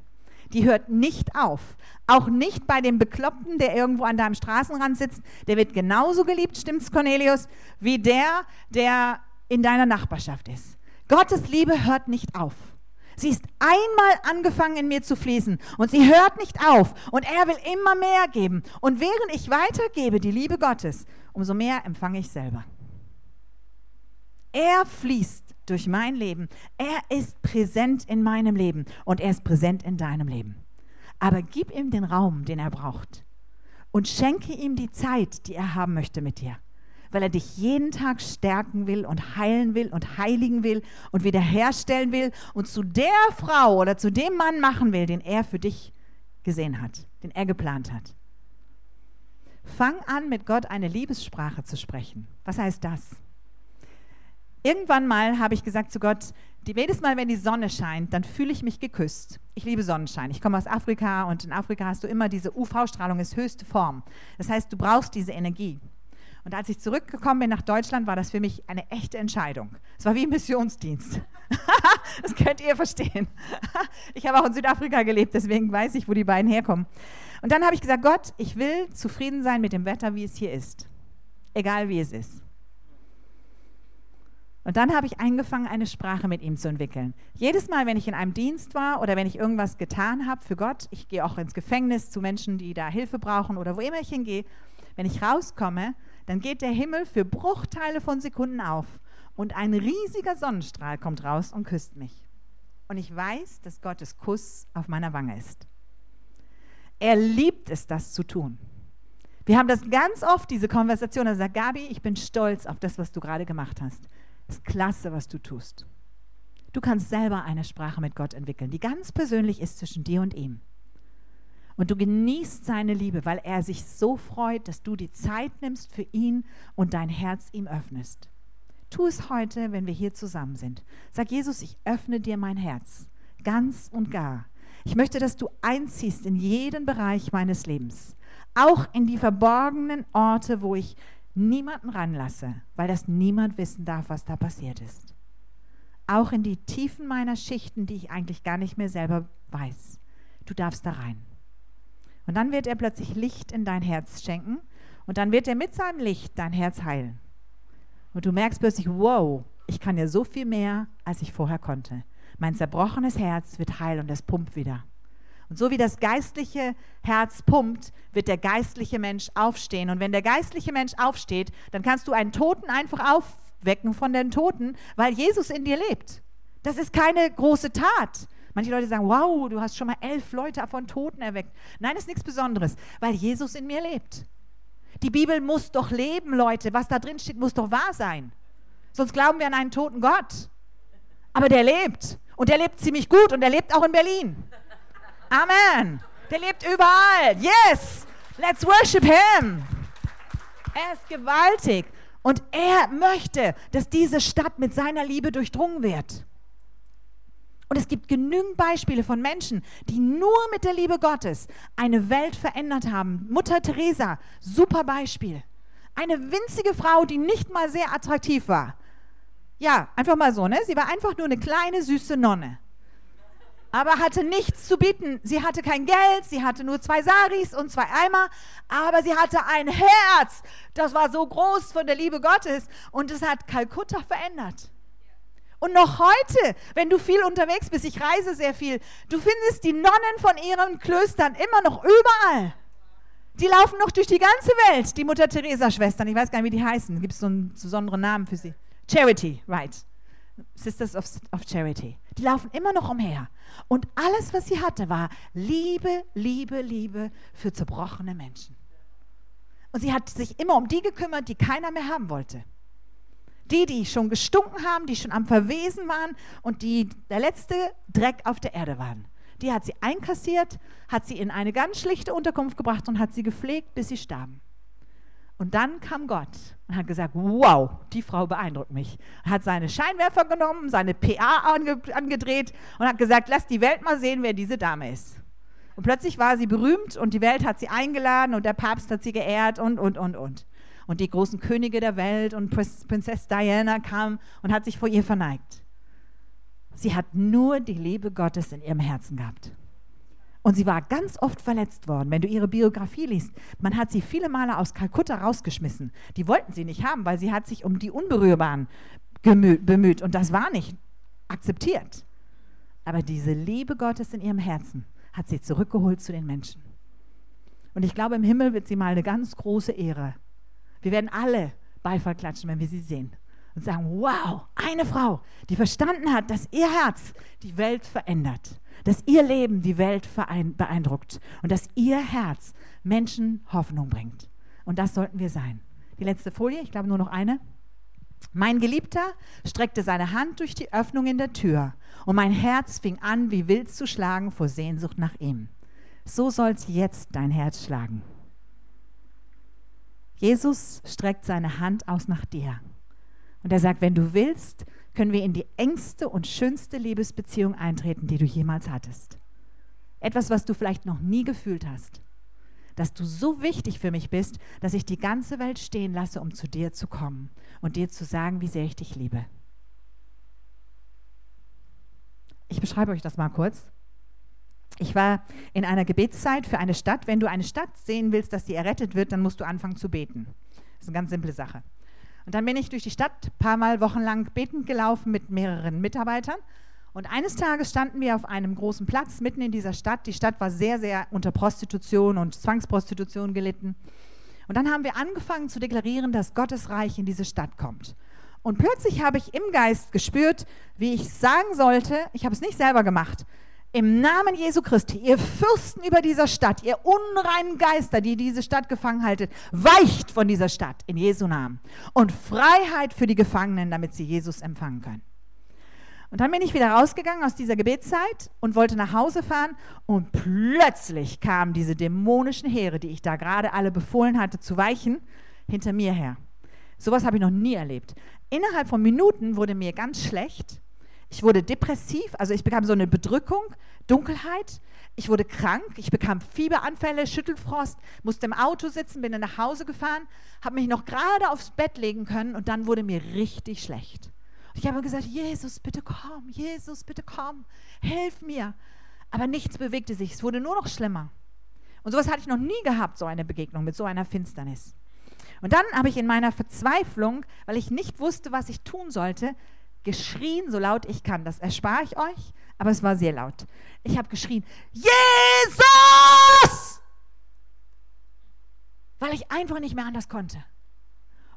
Die hört nicht auf. Auch nicht bei dem Bekloppten, der irgendwo an deinem Straßenrand sitzt. Der wird genauso geliebt, stimmt's, Cornelius, wie der, der in deiner Nachbarschaft ist. Gottes Liebe hört nicht auf. Sie ist einmal angefangen in mir zu fließen und sie hört nicht auf und er will immer mehr geben. Und während ich weitergebe die Liebe Gottes, umso mehr empfange ich selber. Er fließt durch mein Leben. Er ist präsent in meinem Leben und er ist präsent in deinem Leben. Aber gib ihm den Raum, den er braucht und schenke ihm die Zeit, die er haben möchte mit dir weil er dich jeden Tag stärken will und heilen will und heiligen will und wiederherstellen will und zu der Frau oder zu dem Mann machen will, den er für dich gesehen hat, den er geplant hat. Fang an, mit Gott eine Liebessprache zu sprechen. Was heißt das? Irgendwann mal habe ich gesagt zu Gott, jedes Mal, wenn die Sonne scheint, dann fühle ich mich geküsst. Ich liebe Sonnenschein. Ich komme aus Afrika und in Afrika hast du immer diese UV-Strahlung, ist höchste Form. Das heißt, du brauchst diese Energie. Und als ich zurückgekommen bin nach Deutschland, war das für mich eine echte Entscheidung. Es war wie ein Missionsdienst. das könnt ihr verstehen. ich habe auch in Südafrika gelebt, deswegen weiß ich, wo die beiden herkommen. Und dann habe ich gesagt, Gott, ich will zufrieden sein mit dem Wetter, wie es hier ist. Egal wie es ist. Und dann habe ich angefangen, eine Sprache mit ihm zu entwickeln. Jedes Mal, wenn ich in einem Dienst war oder wenn ich irgendwas getan habe für Gott, ich gehe auch ins Gefängnis zu Menschen, die da Hilfe brauchen oder wo immer ich hingehe, wenn ich rauskomme, dann geht der Himmel für Bruchteile von Sekunden auf und ein riesiger Sonnenstrahl kommt raus und küsst mich. Und ich weiß, dass Gottes Kuss auf meiner Wange ist. Er liebt es, das zu tun. Wir haben das ganz oft, diese Konversation. Er sagt, Gabi, ich bin stolz auf das, was du gerade gemacht hast. Ist klasse, was du tust. Du kannst selber eine Sprache mit Gott entwickeln, die ganz persönlich ist zwischen dir und ihm. Und du genießt seine Liebe, weil er sich so freut, dass du die Zeit nimmst für ihn und dein Herz ihm öffnest. Tu es heute, wenn wir hier zusammen sind. Sag Jesus, ich öffne dir mein Herz, ganz und gar. Ich möchte, dass du einziehst in jeden Bereich meines Lebens, auch in die verborgenen Orte, wo ich niemanden ranlasse, weil das niemand wissen darf, was da passiert ist. Auch in die Tiefen meiner Schichten, die ich eigentlich gar nicht mehr selber weiß. Du darfst da rein. Und dann wird er plötzlich Licht in dein Herz schenken und dann wird er mit seinem Licht dein Herz heilen. Und du merkst plötzlich, wow, ich kann ja so viel mehr, als ich vorher konnte. Mein zerbrochenes Herz wird heil und es pumpt wieder. Und so wie das geistliche Herz pumpt, wird der geistliche Mensch aufstehen. Und wenn der geistliche Mensch aufsteht, dann kannst du einen Toten einfach aufwecken von den Toten, weil Jesus in dir lebt. Das ist keine große Tat. Manche Leute sagen, wow, du hast schon mal elf Leute von Toten erweckt. Nein, das ist nichts Besonderes, weil Jesus in mir lebt. Die Bibel muss doch leben, Leute. Was da drin steht, muss doch wahr sein. Sonst glauben wir an einen toten Gott. Aber der lebt. Und der lebt ziemlich gut und der lebt auch in Berlin. Amen. Der lebt überall. Yes. Let's worship him. Er ist gewaltig. Und er möchte, dass diese Stadt mit seiner Liebe durchdrungen wird. Und es gibt genügend Beispiele von Menschen, die nur mit der Liebe Gottes eine Welt verändert haben. Mutter Teresa, super Beispiel. Eine winzige Frau, die nicht mal sehr attraktiv war. Ja, einfach mal so, ne? Sie war einfach nur eine kleine, süße Nonne. Aber hatte nichts zu bieten. Sie hatte kein Geld, sie hatte nur zwei Saris und zwei Eimer, aber sie hatte ein Herz. Das war so groß von der Liebe Gottes und es hat Kalkutta verändert. Und noch heute, wenn du viel unterwegs bist, ich reise sehr viel, du findest die Nonnen von ihren Klöstern immer noch überall. Die laufen noch durch die ganze Welt, die Mutter Teresa-Schwestern. Ich weiß gar nicht, wie die heißen. Gibt es so einen besonderen Namen für sie? Charity, right. Sisters of, of Charity. Die laufen immer noch umher. Und alles, was sie hatte, war Liebe, Liebe, Liebe für zerbrochene Menschen. Und sie hat sich immer um die gekümmert, die keiner mehr haben wollte. Die, die schon gestunken haben, die schon am Verwesen waren und die der letzte Dreck auf der Erde waren. Die hat sie einkassiert, hat sie in eine ganz schlichte Unterkunft gebracht und hat sie gepflegt, bis sie starben. Und dann kam Gott und hat gesagt, wow, die Frau beeindruckt mich. Er hat seine Scheinwerfer genommen, seine PA ange angedreht und hat gesagt, lass die Welt mal sehen, wer diese Dame ist. Und plötzlich war sie berühmt und die Welt hat sie eingeladen und der Papst hat sie geehrt und, und, und, und und die großen Könige der Welt und Prinzessin Diana kam und hat sich vor ihr verneigt. Sie hat nur die Liebe Gottes in ihrem Herzen gehabt. Und sie war ganz oft verletzt worden. Wenn du ihre Biografie liest, man hat sie viele Male aus Kalkutta rausgeschmissen. Die wollten sie nicht haben, weil sie hat sich um die Unberührbaren bemüht und das war nicht akzeptiert. Aber diese Liebe Gottes in ihrem Herzen hat sie zurückgeholt zu den Menschen. Und ich glaube, im Himmel wird sie mal eine ganz große Ehre. Wir werden alle Beifall klatschen, wenn wir sie sehen. Und sagen, wow, eine Frau, die verstanden hat, dass ihr Herz die Welt verändert, dass ihr Leben die Welt beeindruckt und dass ihr Herz Menschen Hoffnung bringt. Und das sollten wir sein. Die letzte Folie, ich glaube nur noch eine. Mein Geliebter streckte seine Hand durch die Öffnung in der Tür und mein Herz fing an, wie wild zu schlagen vor Sehnsucht nach ihm. So soll's jetzt dein Herz schlagen. Jesus streckt seine Hand aus nach dir. Und er sagt, wenn du willst, können wir in die engste und schönste Liebesbeziehung eintreten, die du jemals hattest. Etwas, was du vielleicht noch nie gefühlt hast. Dass du so wichtig für mich bist, dass ich die ganze Welt stehen lasse, um zu dir zu kommen und dir zu sagen, wie sehr ich dich liebe. Ich beschreibe euch das mal kurz. Ich war in einer Gebetszeit für eine Stadt. Wenn du eine Stadt sehen willst, dass sie errettet wird, dann musst du anfangen zu beten. Das ist eine ganz simple Sache. Und dann bin ich durch die Stadt ein paar Mal wochenlang betend gelaufen mit mehreren Mitarbeitern. Und eines Tages standen wir auf einem großen Platz mitten in dieser Stadt. Die Stadt war sehr, sehr unter Prostitution und Zwangsprostitution gelitten. Und dann haben wir angefangen zu deklarieren, dass Gottes Reich in diese Stadt kommt. Und plötzlich habe ich im Geist gespürt, wie ich sagen sollte, ich habe es nicht selber gemacht, im Namen Jesu Christi, ihr Fürsten über dieser Stadt, ihr unreinen Geister, die diese Stadt gefangen haltet, weicht von dieser Stadt in Jesu Namen. Und Freiheit für die Gefangenen, damit sie Jesus empfangen können. Und dann bin ich wieder rausgegangen aus dieser Gebetszeit und wollte nach Hause fahren und plötzlich kamen diese dämonischen Heere, die ich da gerade alle befohlen hatte zu weichen, hinter mir her. Sowas habe ich noch nie erlebt. Innerhalb von Minuten wurde mir ganz schlecht. Ich wurde depressiv, also ich bekam so eine Bedrückung, Dunkelheit. Ich wurde krank, ich bekam Fieberanfälle, Schüttelfrost, musste im Auto sitzen, bin dann nach Hause gefahren, habe mich noch gerade aufs Bett legen können und dann wurde mir richtig schlecht. Ich habe gesagt, Jesus, bitte komm, Jesus, bitte komm, hilf mir. Aber nichts bewegte sich, es wurde nur noch schlimmer. Und sowas hatte ich noch nie gehabt, so eine Begegnung mit so einer Finsternis. Und dann habe ich in meiner Verzweiflung, weil ich nicht wusste, was ich tun sollte, geschrien, so laut ich kann. Das erspare ich euch, aber es war sehr laut. Ich habe geschrien, Jesus! Weil ich einfach nicht mehr anders konnte.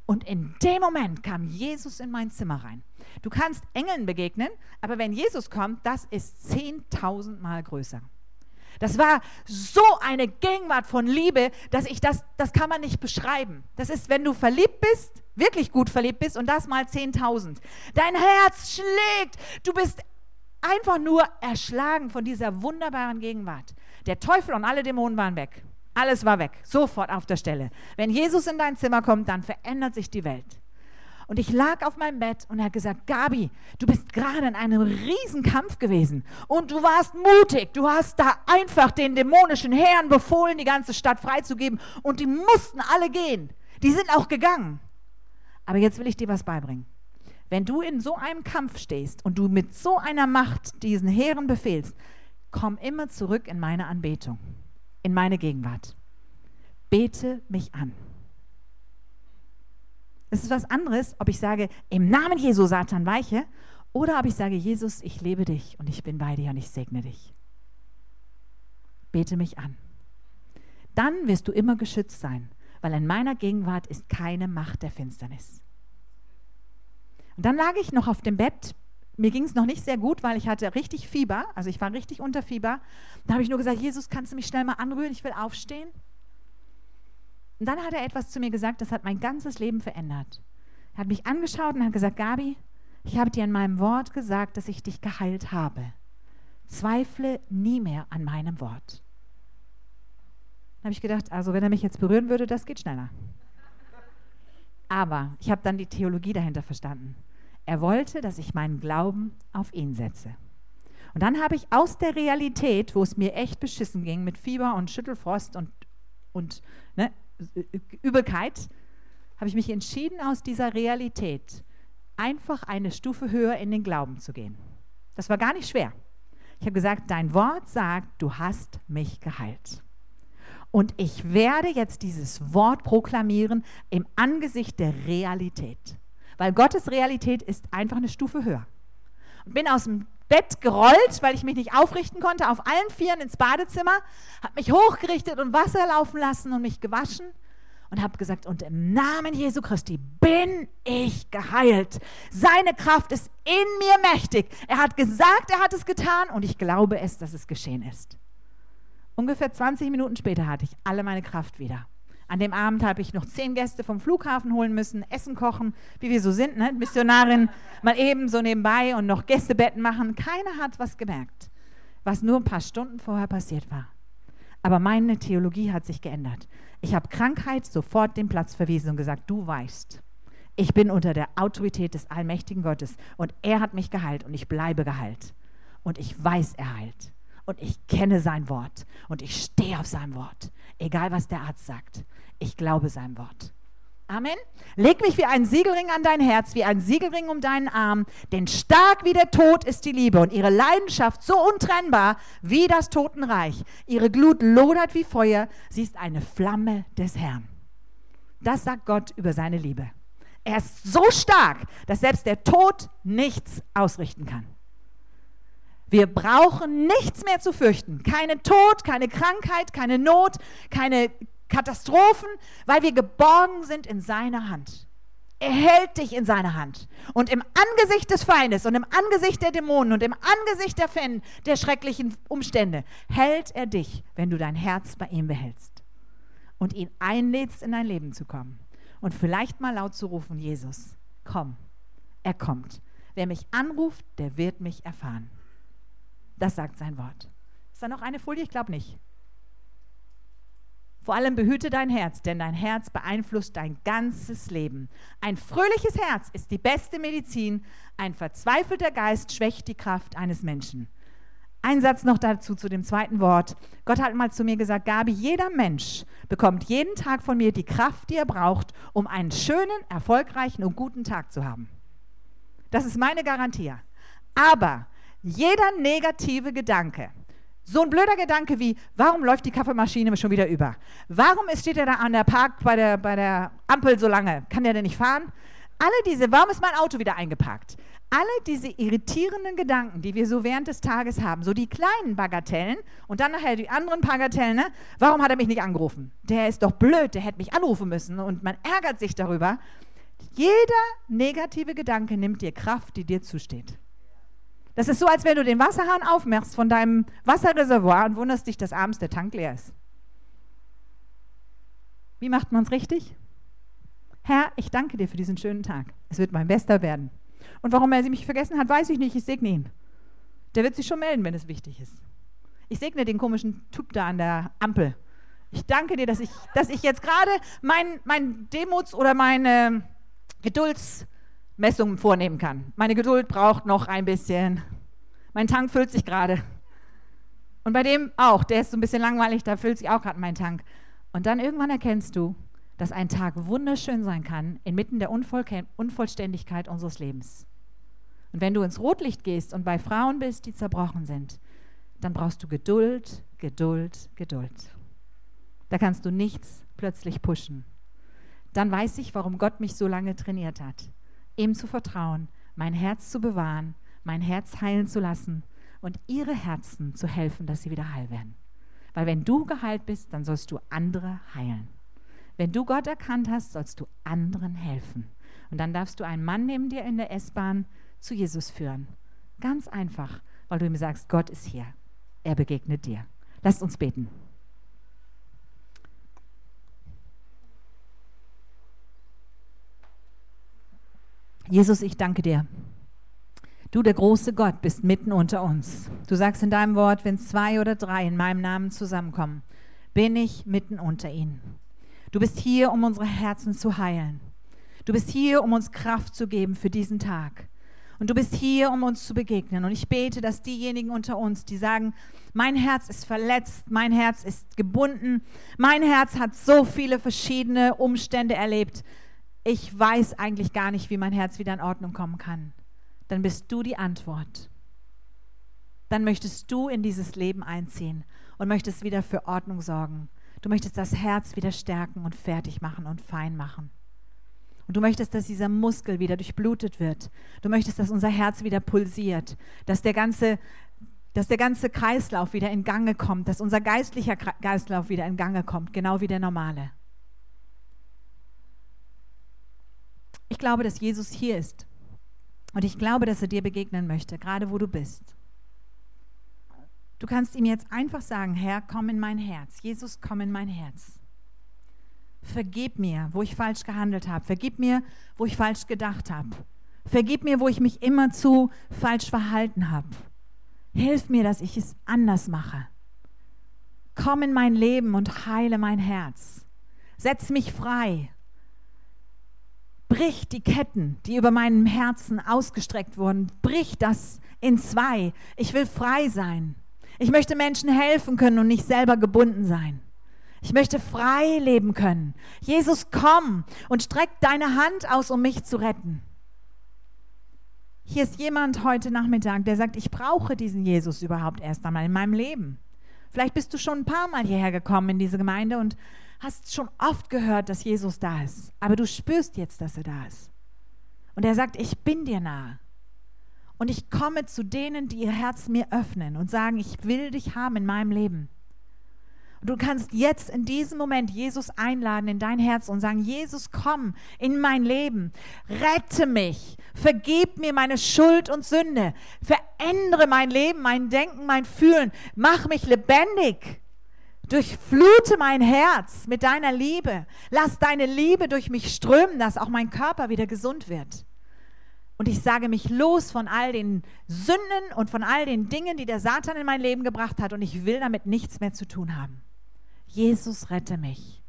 Und in dem Moment kam Jesus in mein Zimmer rein. Du kannst Engeln begegnen, aber wenn Jesus kommt, das ist 10.000 Mal größer. Das war so eine Gegenwart von Liebe, dass ich das, das kann man nicht beschreiben. Das ist, wenn du verliebt bist, wirklich gut verliebt bist und das mal 10.000. Dein Herz schlägt, du bist einfach nur erschlagen von dieser wunderbaren Gegenwart. Der Teufel und alle Dämonen waren weg. Alles war weg, sofort auf der Stelle. Wenn Jesus in dein Zimmer kommt, dann verändert sich die Welt. Und ich lag auf meinem Bett und er hat gesagt, Gabi, du bist gerade in einem Riesenkampf gewesen und du warst mutig. Du hast da einfach den dämonischen Herren befohlen, die ganze Stadt freizugeben und die mussten alle gehen. Die sind auch gegangen. Aber jetzt will ich dir was beibringen. Wenn du in so einem Kampf stehst und du mit so einer Macht diesen Heeren befehlst, komm immer zurück in meine Anbetung in meine Gegenwart. Bete mich an. Es ist was anderes, ob ich sage, im Namen Jesu, Satan, weiche, oder ob ich sage, Jesus, ich lebe dich und ich bin bei dir und ich segne dich. Bete mich an. Dann wirst du immer geschützt sein, weil in meiner Gegenwart ist keine Macht der Finsternis. Und dann lag ich noch auf dem Bett mir ging es noch nicht sehr gut, weil ich hatte richtig Fieber, also ich war richtig unter Fieber. Da habe ich nur gesagt, Jesus, kannst du mich schnell mal anrühren, ich will aufstehen. Und dann hat er etwas zu mir gesagt, das hat mein ganzes Leben verändert. Er hat mich angeschaut und hat gesagt, Gabi, ich habe dir in meinem Wort gesagt, dass ich dich geheilt habe. Zweifle nie mehr an meinem Wort. Dann habe ich gedacht, also wenn er mich jetzt berühren würde, das geht schneller. Aber ich habe dann die Theologie dahinter verstanden. Er wollte, dass ich meinen Glauben auf ihn setze. Und dann habe ich aus der Realität, wo es mir echt beschissen ging, mit Fieber und Schüttelfrost und, und ne, Übelkeit, habe ich mich entschieden, aus dieser Realität einfach eine Stufe höher in den Glauben zu gehen. Das war gar nicht schwer. Ich habe gesagt, dein Wort sagt, du hast mich geheilt. Und ich werde jetzt dieses Wort proklamieren im Angesicht der Realität weil Gottes Realität ist einfach eine Stufe höher. Und bin aus dem Bett gerollt, weil ich mich nicht aufrichten konnte, auf allen Vieren ins Badezimmer, habe mich hochgerichtet und Wasser laufen lassen und mich gewaschen und habe gesagt, und im Namen Jesu Christi bin ich geheilt. Seine Kraft ist in mir mächtig. Er hat gesagt, er hat es getan und ich glaube es, dass es geschehen ist. Ungefähr 20 Minuten später hatte ich alle meine Kraft wieder. An dem Abend habe ich noch zehn Gäste vom Flughafen holen müssen, Essen kochen, wie wir so sind, ne? Missionarin, mal eben so nebenbei und noch Gästebetten machen. Keiner hat was gemerkt, was nur ein paar Stunden vorher passiert war. Aber meine Theologie hat sich geändert. Ich habe Krankheit sofort den Platz verwiesen und gesagt, du weißt, ich bin unter der Autorität des allmächtigen Gottes und er hat mich geheilt und ich bleibe geheilt. Und ich weiß, er heilt. Und ich kenne sein Wort und ich stehe auf sein Wort, egal was der Arzt sagt. Ich glaube sein Wort. Amen. Leg mich wie ein Siegelring an dein Herz, wie ein Siegelring um deinen Arm, denn stark wie der Tod ist die Liebe und ihre Leidenschaft so untrennbar wie das Totenreich. Ihre Glut lodert wie Feuer, sie ist eine Flamme des Herrn. Das sagt Gott über seine Liebe. Er ist so stark, dass selbst der Tod nichts ausrichten kann. Wir brauchen nichts mehr zu fürchten. Keine Tod, keine Krankheit, keine Not, keine Katastrophen, weil wir geborgen sind in seiner Hand. Er hält dich in seiner Hand. Und im Angesicht des Feindes und im Angesicht der Dämonen und im Angesicht der, Fan, der schrecklichen Umstände hält er dich, wenn du dein Herz bei ihm behältst und ihn einlädst, in dein Leben zu kommen. Und vielleicht mal laut zu rufen, Jesus, komm, er kommt. Wer mich anruft, der wird mich erfahren. Das sagt sein Wort. Ist da noch eine Folie? Ich glaube nicht. Vor allem behüte dein Herz, denn dein Herz beeinflusst dein ganzes Leben. Ein fröhliches Herz ist die beste Medizin. Ein verzweifelter Geist schwächt die Kraft eines Menschen. Ein Satz noch dazu zu dem zweiten Wort. Gott hat mal zu mir gesagt, Gabi, jeder Mensch bekommt jeden Tag von mir die Kraft, die er braucht, um einen schönen, erfolgreichen und guten Tag zu haben. Das ist meine Garantie. Aber jeder negative Gedanke, so ein blöder Gedanke wie, warum läuft die Kaffeemaschine schon wieder über? Warum steht er da an der Park bei der, bei der Ampel so lange? Kann der denn nicht fahren? Alle diese, warum ist mein Auto wieder eingeparkt? Alle diese irritierenden Gedanken, die wir so während des Tages haben, so die kleinen Bagatellen und dann nachher die anderen Bagatellen, ne? warum hat er mich nicht angerufen? Der ist doch blöd, der hätte mich anrufen müssen und man ärgert sich darüber. Jeder negative Gedanke nimmt dir Kraft, die dir zusteht. Das ist so, als wenn du den Wasserhahn aufmachst von deinem Wasserreservoir und wunderst dich, dass abends der Tank leer ist. Wie macht man es richtig? Herr, ich danke dir für diesen schönen Tag. Es wird mein bester werden. Und warum er sie mich vergessen hat, weiß ich nicht. Ich segne ihn. Der wird sich schon melden, wenn es wichtig ist. Ich segne den komischen Typ da an der Ampel. Ich danke dir, dass ich, dass ich jetzt gerade mein, mein Demuts- oder meine Gedulds- Messungen vornehmen kann. Meine Geduld braucht noch ein bisschen. Mein Tank füllt sich gerade. Und bei dem auch, der ist so ein bisschen langweilig, da füllt sich auch gerade mein Tank. Und dann irgendwann erkennst du, dass ein Tag wunderschön sein kann, inmitten der Unvoll Unvollständigkeit unseres Lebens. Und wenn du ins Rotlicht gehst und bei Frauen bist, die zerbrochen sind, dann brauchst du Geduld, Geduld, Geduld. Da kannst du nichts plötzlich pushen. Dann weiß ich, warum Gott mich so lange trainiert hat ihm zu vertrauen, mein Herz zu bewahren, mein Herz heilen zu lassen und ihre Herzen zu helfen, dass sie wieder heil werden. Weil wenn du geheilt bist, dann sollst du andere heilen. Wenn du Gott erkannt hast, sollst du anderen helfen. Und dann darfst du einen Mann neben dir in der S-Bahn zu Jesus führen. Ganz einfach, weil du ihm sagst, Gott ist hier. Er begegnet dir. Lasst uns beten. Jesus, ich danke dir. Du, der große Gott, bist mitten unter uns. Du sagst in deinem Wort, wenn zwei oder drei in meinem Namen zusammenkommen, bin ich mitten unter ihnen. Du bist hier, um unsere Herzen zu heilen. Du bist hier, um uns Kraft zu geben für diesen Tag. Und du bist hier, um uns zu begegnen. Und ich bete, dass diejenigen unter uns, die sagen, mein Herz ist verletzt, mein Herz ist gebunden, mein Herz hat so viele verschiedene Umstände erlebt, ich weiß eigentlich gar nicht, wie mein Herz wieder in Ordnung kommen kann, dann bist du die Antwort. Dann möchtest du in dieses Leben einziehen und möchtest wieder für Ordnung sorgen. Du möchtest das Herz wieder stärken und fertig machen und fein machen. Und du möchtest, dass dieser Muskel wieder durchblutet wird. Du möchtest, dass unser Herz wieder pulsiert, dass der ganze, dass der ganze Kreislauf wieder in Gange kommt, dass unser geistlicher Kreislauf wieder in Gange kommt, genau wie der normale. Ich glaube, dass Jesus hier ist. Und ich glaube, dass er dir begegnen möchte, gerade wo du bist. Du kannst ihm jetzt einfach sagen, Herr, komm in mein Herz. Jesus, komm in mein Herz. Vergib mir, wo ich falsch gehandelt habe. Vergib mir, wo ich falsch gedacht habe. Vergib mir, wo ich mich immer zu falsch verhalten habe. Hilf mir, dass ich es anders mache. Komm in mein Leben und heile mein Herz. Setz mich frei. Brich die Ketten, die über meinem Herzen ausgestreckt wurden. Brich das in zwei. Ich will frei sein. Ich möchte Menschen helfen können und nicht selber gebunden sein. Ich möchte frei leben können. Jesus, komm und streck deine Hand aus, um mich zu retten. Hier ist jemand heute Nachmittag, der sagt, ich brauche diesen Jesus überhaupt erst einmal in meinem Leben. Vielleicht bist du schon ein paar Mal hierher gekommen in diese Gemeinde und hast schon oft gehört, dass Jesus da ist. Aber du spürst jetzt, dass er da ist. Und er sagt, ich bin dir nahe. Und ich komme zu denen, die ihr Herz mir öffnen und sagen, ich will dich haben in meinem Leben. Und du kannst jetzt in diesem Moment Jesus einladen in dein Herz und sagen, Jesus, komm in mein Leben, rette mich, vergib mir meine Schuld und Sünde, verändere mein Leben, mein Denken, mein Fühlen, mach mich lebendig. Durchflute mein Herz mit deiner Liebe. Lass deine Liebe durch mich strömen, dass auch mein Körper wieder gesund wird. Und ich sage mich los von all den Sünden und von all den Dingen, die der Satan in mein Leben gebracht hat. Und ich will damit nichts mehr zu tun haben. Jesus, rette mich.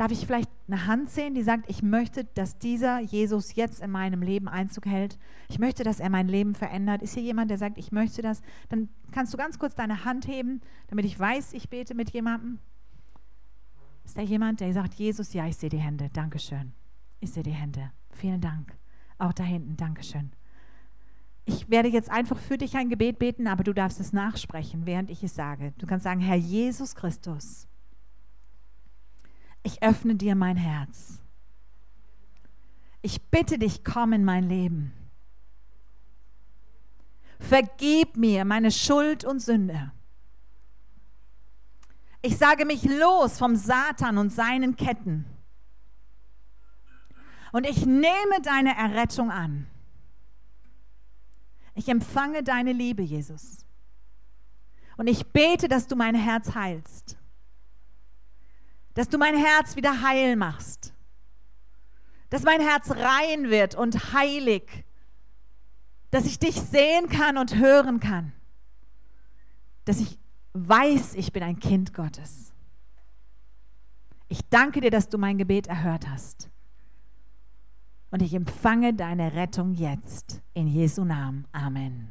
Darf ich vielleicht eine Hand sehen, die sagt, ich möchte, dass dieser Jesus jetzt in meinem Leben Einzug hält. Ich möchte, dass er mein Leben verändert. Ist hier jemand, der sagt, ich möchte das? Dann kannst du ganz kurz deine Hand heben, damit ich weiß, ich bete mit jemandem. Ist da jemand, der sagt, Jesus, ja, ich sehe die Hände. Dankeschön. Ich sehe die Hände. Vielen Dank. Auch da hinten, Dankeschön. Ich werde jetzt einfach für dich ein Gebet beten, aber du darfst es nachsprechen, während ich es sage. Du kannst sagen, Herr Jesus Christus, ich öffne dir mein Herz. Ich bitte dich, komm in mein Leben. Vergib mir meine Schuld und Sünde. Ich sage mich los vom Satan und seinen Ketten. Und ich nehme deine Errettung an. Ich empfange deine Liebe, Jesus. Und ich bete, dass du mein Herz heilst. Dass du mein Herz wieder heil machst. Dass mein Herz rein wird und heilig. Dass ich dich sehen kann und hören kann. Dass ich weiß, ich bin ein Kind Gottes. Ich danke dir, dass du mein Gebet erhört hast und ich empfange deine Rettung jetzt. In Jesu Namen. Amen.